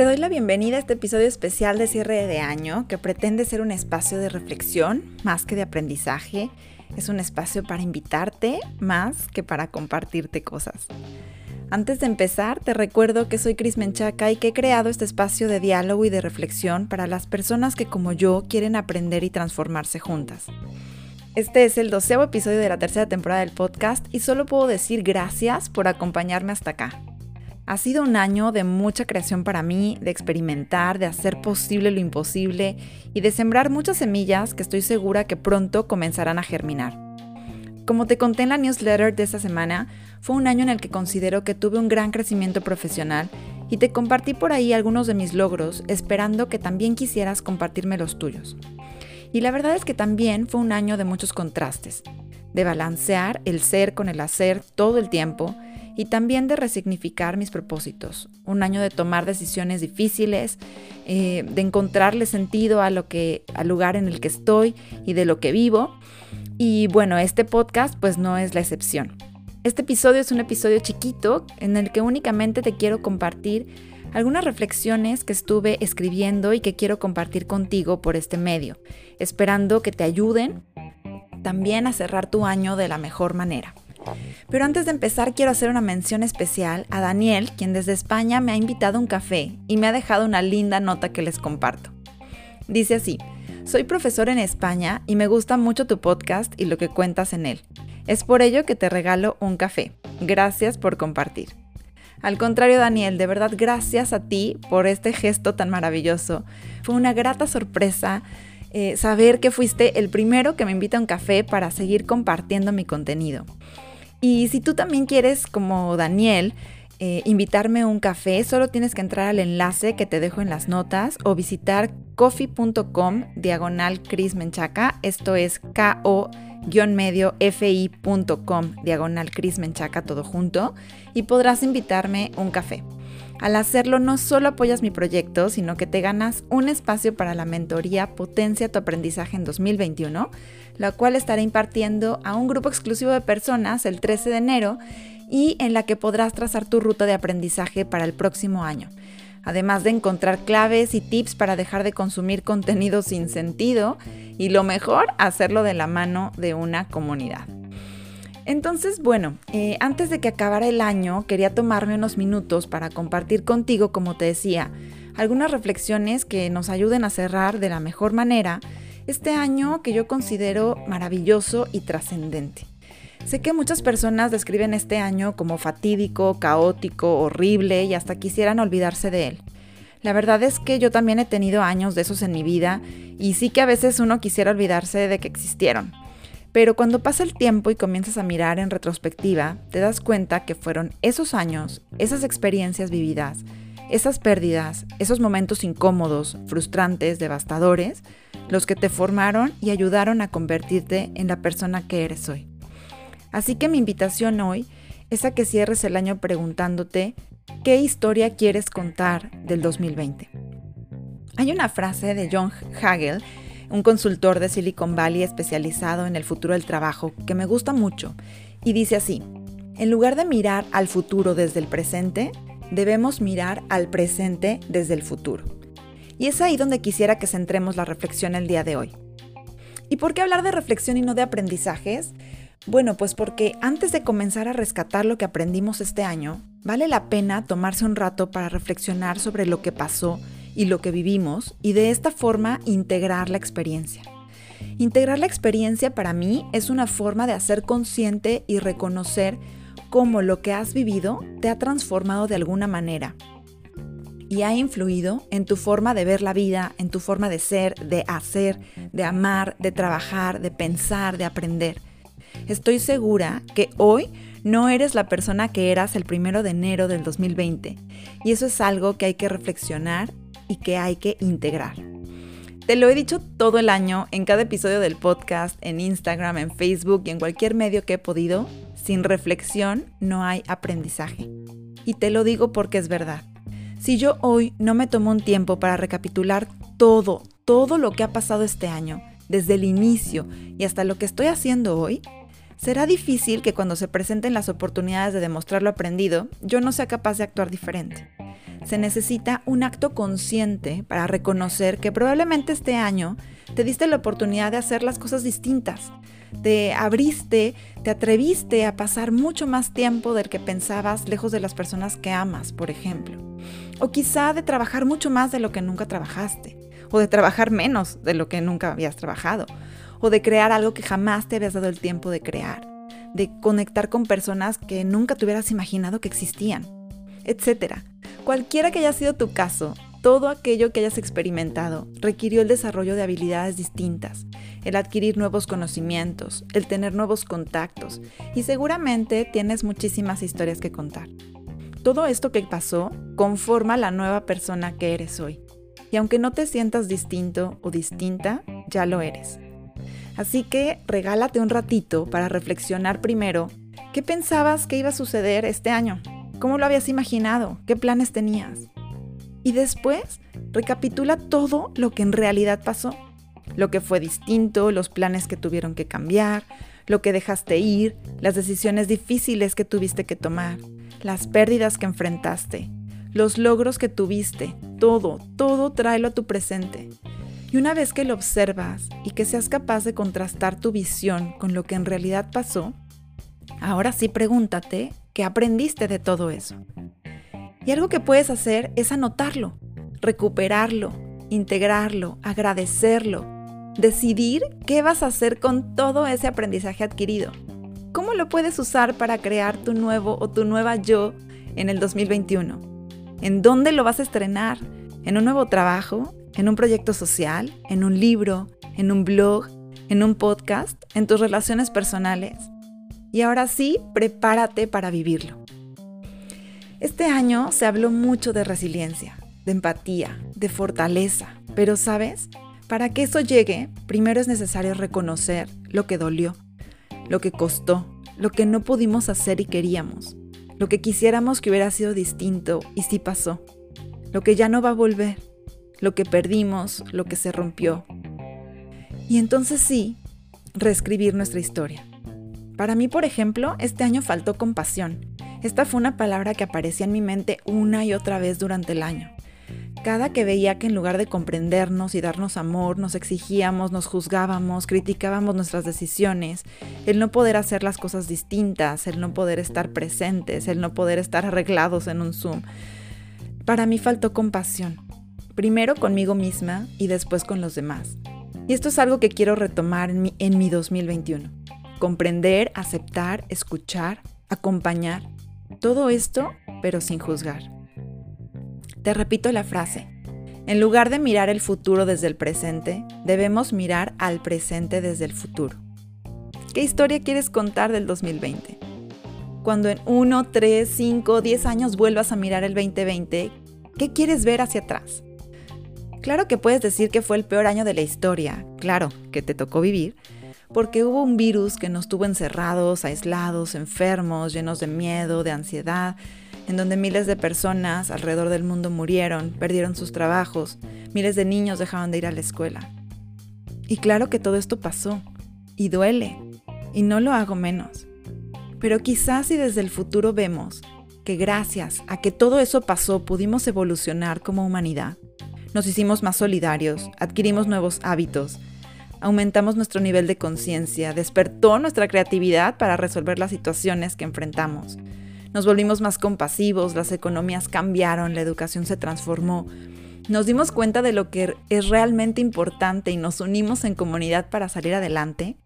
Te doy la bienvenida a este episodio especial de cierre de año que pretende ser un espacio de reflexión más que de aprendizaje. Es un espacio para invitarte más que para compartirte cosas. Antes de empezar, te recuerdo que soy Cris Menchaca y que he creado este espacio de diálogo y de reflexión para las personas que como yo quieren aprender y transformarse juntas. Este es el doceavo episodio de la tercera temporada del podcast y solo puedo decir gracias por acompañarme hasta acá. Ha sido un año de mucha creación para mí, de experimentar, de hacer posible lo imposible y de sembrar muchas semillas que estoy segura que pronto comenzarán a germinar. Como te conté en la newsletter de esta semana, fue un año en el que considero que tuve un gran crecimiento profesional y te compartí por ahí algunos de mis logros, esperando que también quisieras compartirme los tuyos. Y la verdad es que también fue un año de muchos contrastes, de balancear el ser con el hacer todo el tiempo, y también de resignificar mis propósitos. Un año de tomar decisiones difíciles, eh, de encontrarle sentido a lo que, al lugar en el que estoy y de lo que vivo. Y bueno, este podcast pues no es la excepción. Este episodio es un episodio chiquito en el que únicamente te quiero compartir algunas reflexiones que estuve escribiendo y que quiero compartir contigo por este medio, esperando que te ayuden también a cerrar tu año de la mejor manera. Pero antes de empezar quiero hacer una mención especial a Daniel, quien desde España me ha invitado a un café y me ha dejado una linda nota que les comparto. Dice así, soy profesor en España y me gusta mucho tu podcast y lo que cuentas en él. Es por ello que te regalo un café. Gracias por compartir. Al contrario, Daniel, de verdad gracias a ti por este gesto tan maravilloso. Fue una grata sorpresa eh, saber que fuiste el primero que me invita a un café para seguir compartiendo mi contenido. Y si tú también quieres, como Daniel, eh, invitarme a un café, solo tienes que entrar al enlace que te dejo en las notas o visitar coffee.com diagonal Cris Menchaca. Esto es ko-medio fi.com diagonal Cris Menchaca todo junto y podrás invitarme un café. Al hacerlo no solo apoyas mi proyecto, sino que te ganas un espacio para la mentoría Potencia tu aprendizaje en 2021, la cual estaré impartiendo a un grupo exclusivo de personas el 13 de enero y en la que podrás trazar tu ruta de aprendizaje para el próximo año. Además de encontrar claves y tips para dejar de consumir contenido sin sentido y lo mejor, hacerlo de la mano de una comunidad. Entonces, bueno, eh, antes de que acabara el año, quería tomarme unos minutos para compartir contigo, como te decía, algunas reflexiones que nos ayuden a cerrar de la mejor manera este año que yo considero maravilloso y trascendente. Sé que muchas personas describen este año como fatídico, caótico, horrible y hasta quisieran olvidarse de él. La verdad es que yo también he tenido años de esos en mi vida y sí que a veces uno quisiera olvidarse de que existieron. Pero cuando pasa el tiempo y comienzas a mirar en retrospectiva, te das cuenta que fueron esos años, esas experiencias vividas, esas pérdidas, esos momentos incómodos, frustrantes, devastadores, los que te formaron y ayudaron a convertirte en la persona que eres hoy. Así que mi invitación hoy es a que cierres el año preguntándote qué historia quieres contar del 2020. Hay una frase de John Hagel un consultor de Silicon Valley especializado en el futuro del trabajo, que me gusta mucho, y dice así, en lugar de mirar al futuro desde el presente, debemos mirar al presente desde el futuro. Y es ahí donde quisiera que centremos la reflexión el día de hoy. ¿Y por qué hablar de reflexión y no de aprendizajes? Bueno, pues porque antes de comenzar a rescatar lo que aprendimos este año, vale la pena tomarse un rato para reflexionar sobre lo que pasó y lo que vivimos y de esta forma integrar la experiencia. Integrar la experiencia para mí es una forma de hacer consciente y reconocer cómo lo que has vivido te ha transformado de alguna manera y ha influido en tu forma de ver la vida, en tu forma de ser, de hacer, de amar, de trabajar, de pensar, de aprender. Estoy segura que hoy no eres la persona que eras el primero de enero del 2020 y eso es algo que hay que reflexionar y que hay que integrar. Te lo he dicho todo el año, en cada episodio del podcast, en Instagram, en Facebook y en cualquier medio que he podido, sin reflexión no hay aprendizaje. Y te lo digo porque es verdad. Si yo hoy no me tomo un tiempo para recapitular todo, todo lo que ha pasado este año, desde el inicio y hasta lo que estoy haciendo hoy, será difícil que cuando se presenten las oportunidades de demostrar lo aprendido, yo no sea capaz de actuar diferente. se necesita un acto consciente para reconocer que probablemente este año te diste la oportunidad de hacer las cosas distintas. Te abriste, te atreviste a pasar mucho más tiempo del que pensabas lejos de las personas que amas, por ejemplo. O quizá de trabajar mucho más de lo que nunca trabajaste. O de trabajar menos de lo que nunca habías trabajado. O de crear algo que jamás te habías dado el tiempo de crear. De conectar con personas que nunca te hubieras imaginado que existían. Etcétera. Cualquiera que haya sido tu caso, todo aquello que hayas experimentado requirió el desarrollo de habilidades distintas, el adquirir nuevos conocimientos, el tener nuevos contactos y seguramente tienes muchísimas historias que contar. Todo esto que pasó conforma la nueva persona que eres hoy. Y aunque no te sientas distinto o distinta, ya lo eres. Así que regálate un ratito para reflexionar primero qué pensabas que iba a suceder este año, cómo lo habías imaginado, qué planes tenías. Y después recapitula todo lo que en realidad pasó. Lo que fue distinto, los planes que tuvieron que cambiar, lo que dejaste ir, las decisiones difíciles que tuviste que tomar, las pérdidas que enfrentaste, los logros que tuviste, todo, todo tráelo a tu presente. Y una vez que lo observas y que seas capaz de contrastar tu visión con lo que en realidad pasó, ahora sí pregúntate qué aprendiste de todo eso. Y algo que puedes hacer es anotarlo, recuperarlo, integrarlo, agradecerlo, decidir qué vas a hacer con todo ese aprendizaje adquirido. ¿Cómo lo puedes usar para crear tu nuevo o tu nueva yo en el 2021? ¿En dónde lo vas a estrenar? ¿En un nuevo trabajo? ¿En un proyecto social? ¿En un libro? ¿En un blog? ¿En un podcast? ¿En tus relaciones personales? Y ahora sí, prepárate para vivirlo. Este año se habló mucho de resiliencia, de empatía, de fortaleza, pero sabes, para que eso llegue, primero es necesario reconocer lo que dolió, lo que costó, lo que no pudimos hacer y queríamos, lo que quisiéramos que hubiera sido distinto y sí pasó, lo que ya no va a volver, lo que perdimos, lo que se rompió. Y entonces sí, reescribir nuestra historia. Para mí, por ejemplo, este año faltó compasión. Esta fue una palabra que aparecía en mi mente una y otra vez durante el año. Cada que veía que en lugar de comprendernos y darnos amor, nos exigíamos, nos juzgábamos, criticábamos nuestras decisiones, el no poder hacer las cosas distintas, el no poder estar presentes, el no poder estar arreglados en un Zoom, para mí faltó compasión. Primero conmigo misma y después con los demás. Y esto es algo que quiero retomar en mi, en mi 2021. Comprender, aceptar, escuchar, acompañar todo esto, pero sin juzgar. Te repito la frase. En lugar de mirar el futuro desde el presente, debemos mirar al presente desde el futuro. ¿Qué historia quieres contar del 2020? Cuando en 1, 3, 5, 10 años vuelvas a mirar el 2020, ¿qué quieres ver hacia atrás? Claro que puedes decir que fue el peor año de la historia, claro, que te tocó vivir, porque hubo un virus que nos tuvo encerrados, aislados, enfermos, llenos de miedo, de ansiedad, en donde miles de personas alrededor del mundo murieron, perdieron sus trabajos, miles de niños dejaron de ir a la escuela. Y claro que todo esto pasó, y duele, y no lo hago menos. Pero quizás si desde el futuro vemos que gracias a que todo eso pasó pudimos evolucionar como humanidad, nos hicimos más solidarios, adquirimos nuevos hábitos, aumentamos nuestro nivel de conciencia, despertó nuestra creatividad para resolver las situaciones que enfrentamos. Nos volvimos más compasivos, las economías cambiaron, la educación se transformó. Nos dimos cuenta de lo que es realmente importante y nos unimos en comunidad para salir adelante.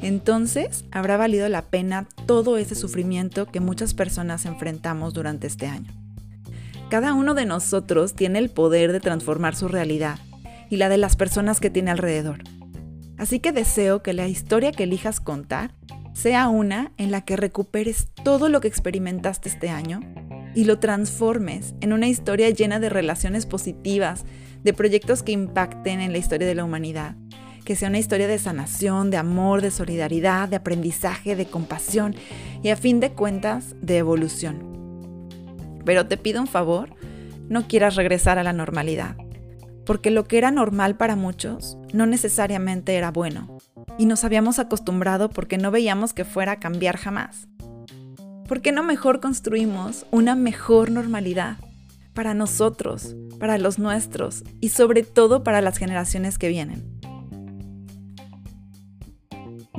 Entonces habrá valido la pena todo ese sufrimiento que muchas personas enfrentamos durante este año. Cada uno de nosotros tiene el poder de transformar su realidad y la de las personas que tiene alrededor. Así que deseo que la historia que elijas contar sea una en la que recuperes todo lo que experimentaste este año y lo transformes en una historia llena de relaciones positivas, de proyectos que impacten en la historia de la humanidad, que sea una historia de sanación, de amor, de solidaridad, de aprendizaje, de compasión y a fin de cuentas de evolución. Pero te pido un favor, no quieras regresar a la normalidad porque lo que era normal para muchos no necesariamente era bueno, y nos habíamos acostumbrado porque no veíamos que fuera a cambiar jamás. ¿Por qué no mejor construimos una mejor normalidad? para nosotros, para los nuestros y sobre todo para las generaciones que vienen.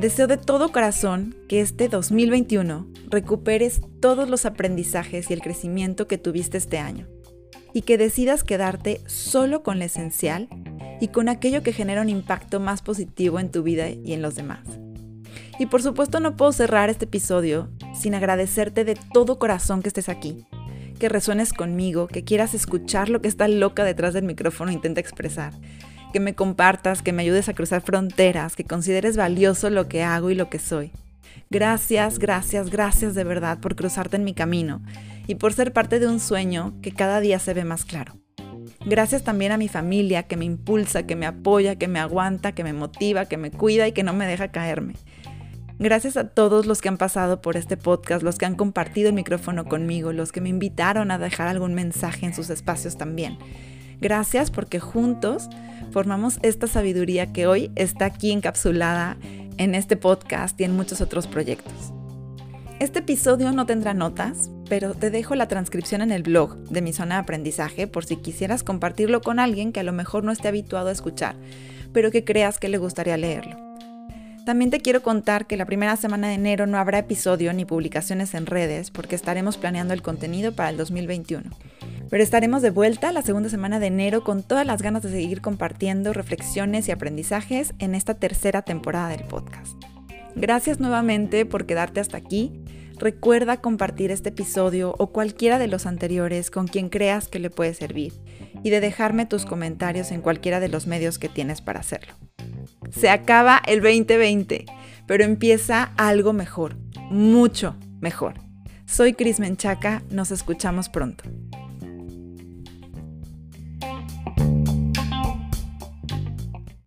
Deseo de todo corazón que este 2021 recuperes todos los aprendizajes y el crecimiento que tuviste este año y que decidas quedarte solo con lo esencial y con aquello que genera un impacto más positivo en tu vida y en los demás. Y por supuesto no puedo cerrar este episodio sin agradecerte de todo corazón que estés aquí, que resuenes conmigo, que quieras escuchar lo que esta loca detrás del micrófono intenta expresar que me compartas, que me ayudes a cruzar fronteras, que consideres valioso lo que hago y lo que soy. Gracias, gracias, gracias de verdad por cruzarte en mi camino y por ser parte de un sueño que cada día se ve más claro. Gracias también a mi familia que me impulsa, que me apoya, que me aguanta, que me motiva, que me cuida y que no me deja caerme. Gracias a todos los que han pasado por este podcast, los que han compartido el micrófono conmigo, los que me invitaron a dejar algún mensaje en sus espacios también. Gracias porque juntos formamos esta sabiduría que hoy está aquí encapsulada en este podcast y en muchos otros proyectos. Este episodio no tendrá notas, pero te dejo la transcripción en el blog de mi zona de aprendizaje por si quisieras compartirlo con alguien que a lo mejor no esté habituado a escuchar, pero que creas que le gustaría leerlo. También te quiero contar que la primera semana de enero no habrá episodio ni publicaciones en redes porque estaremos planeando el contenido para el 2021. Pero estaremos de vuelta la segunda semana de enero con todas las ganas de seguir compartiendo reflexiones y aprendizajes en esta tercera temporada del podcast. Gracias nuevamente por quedarte hasta aquí. Recuerda compartir este episodio o cualquiera de los anteriores con quien creas que le puede servir y de dejarme tus comentarios en cualquiera de los medios que tienes para hacerlo. Se acaba el 2020, pero empieza algo mejor, mucho mejor. Soy Cris Menchaca, nos escuchamos pronto.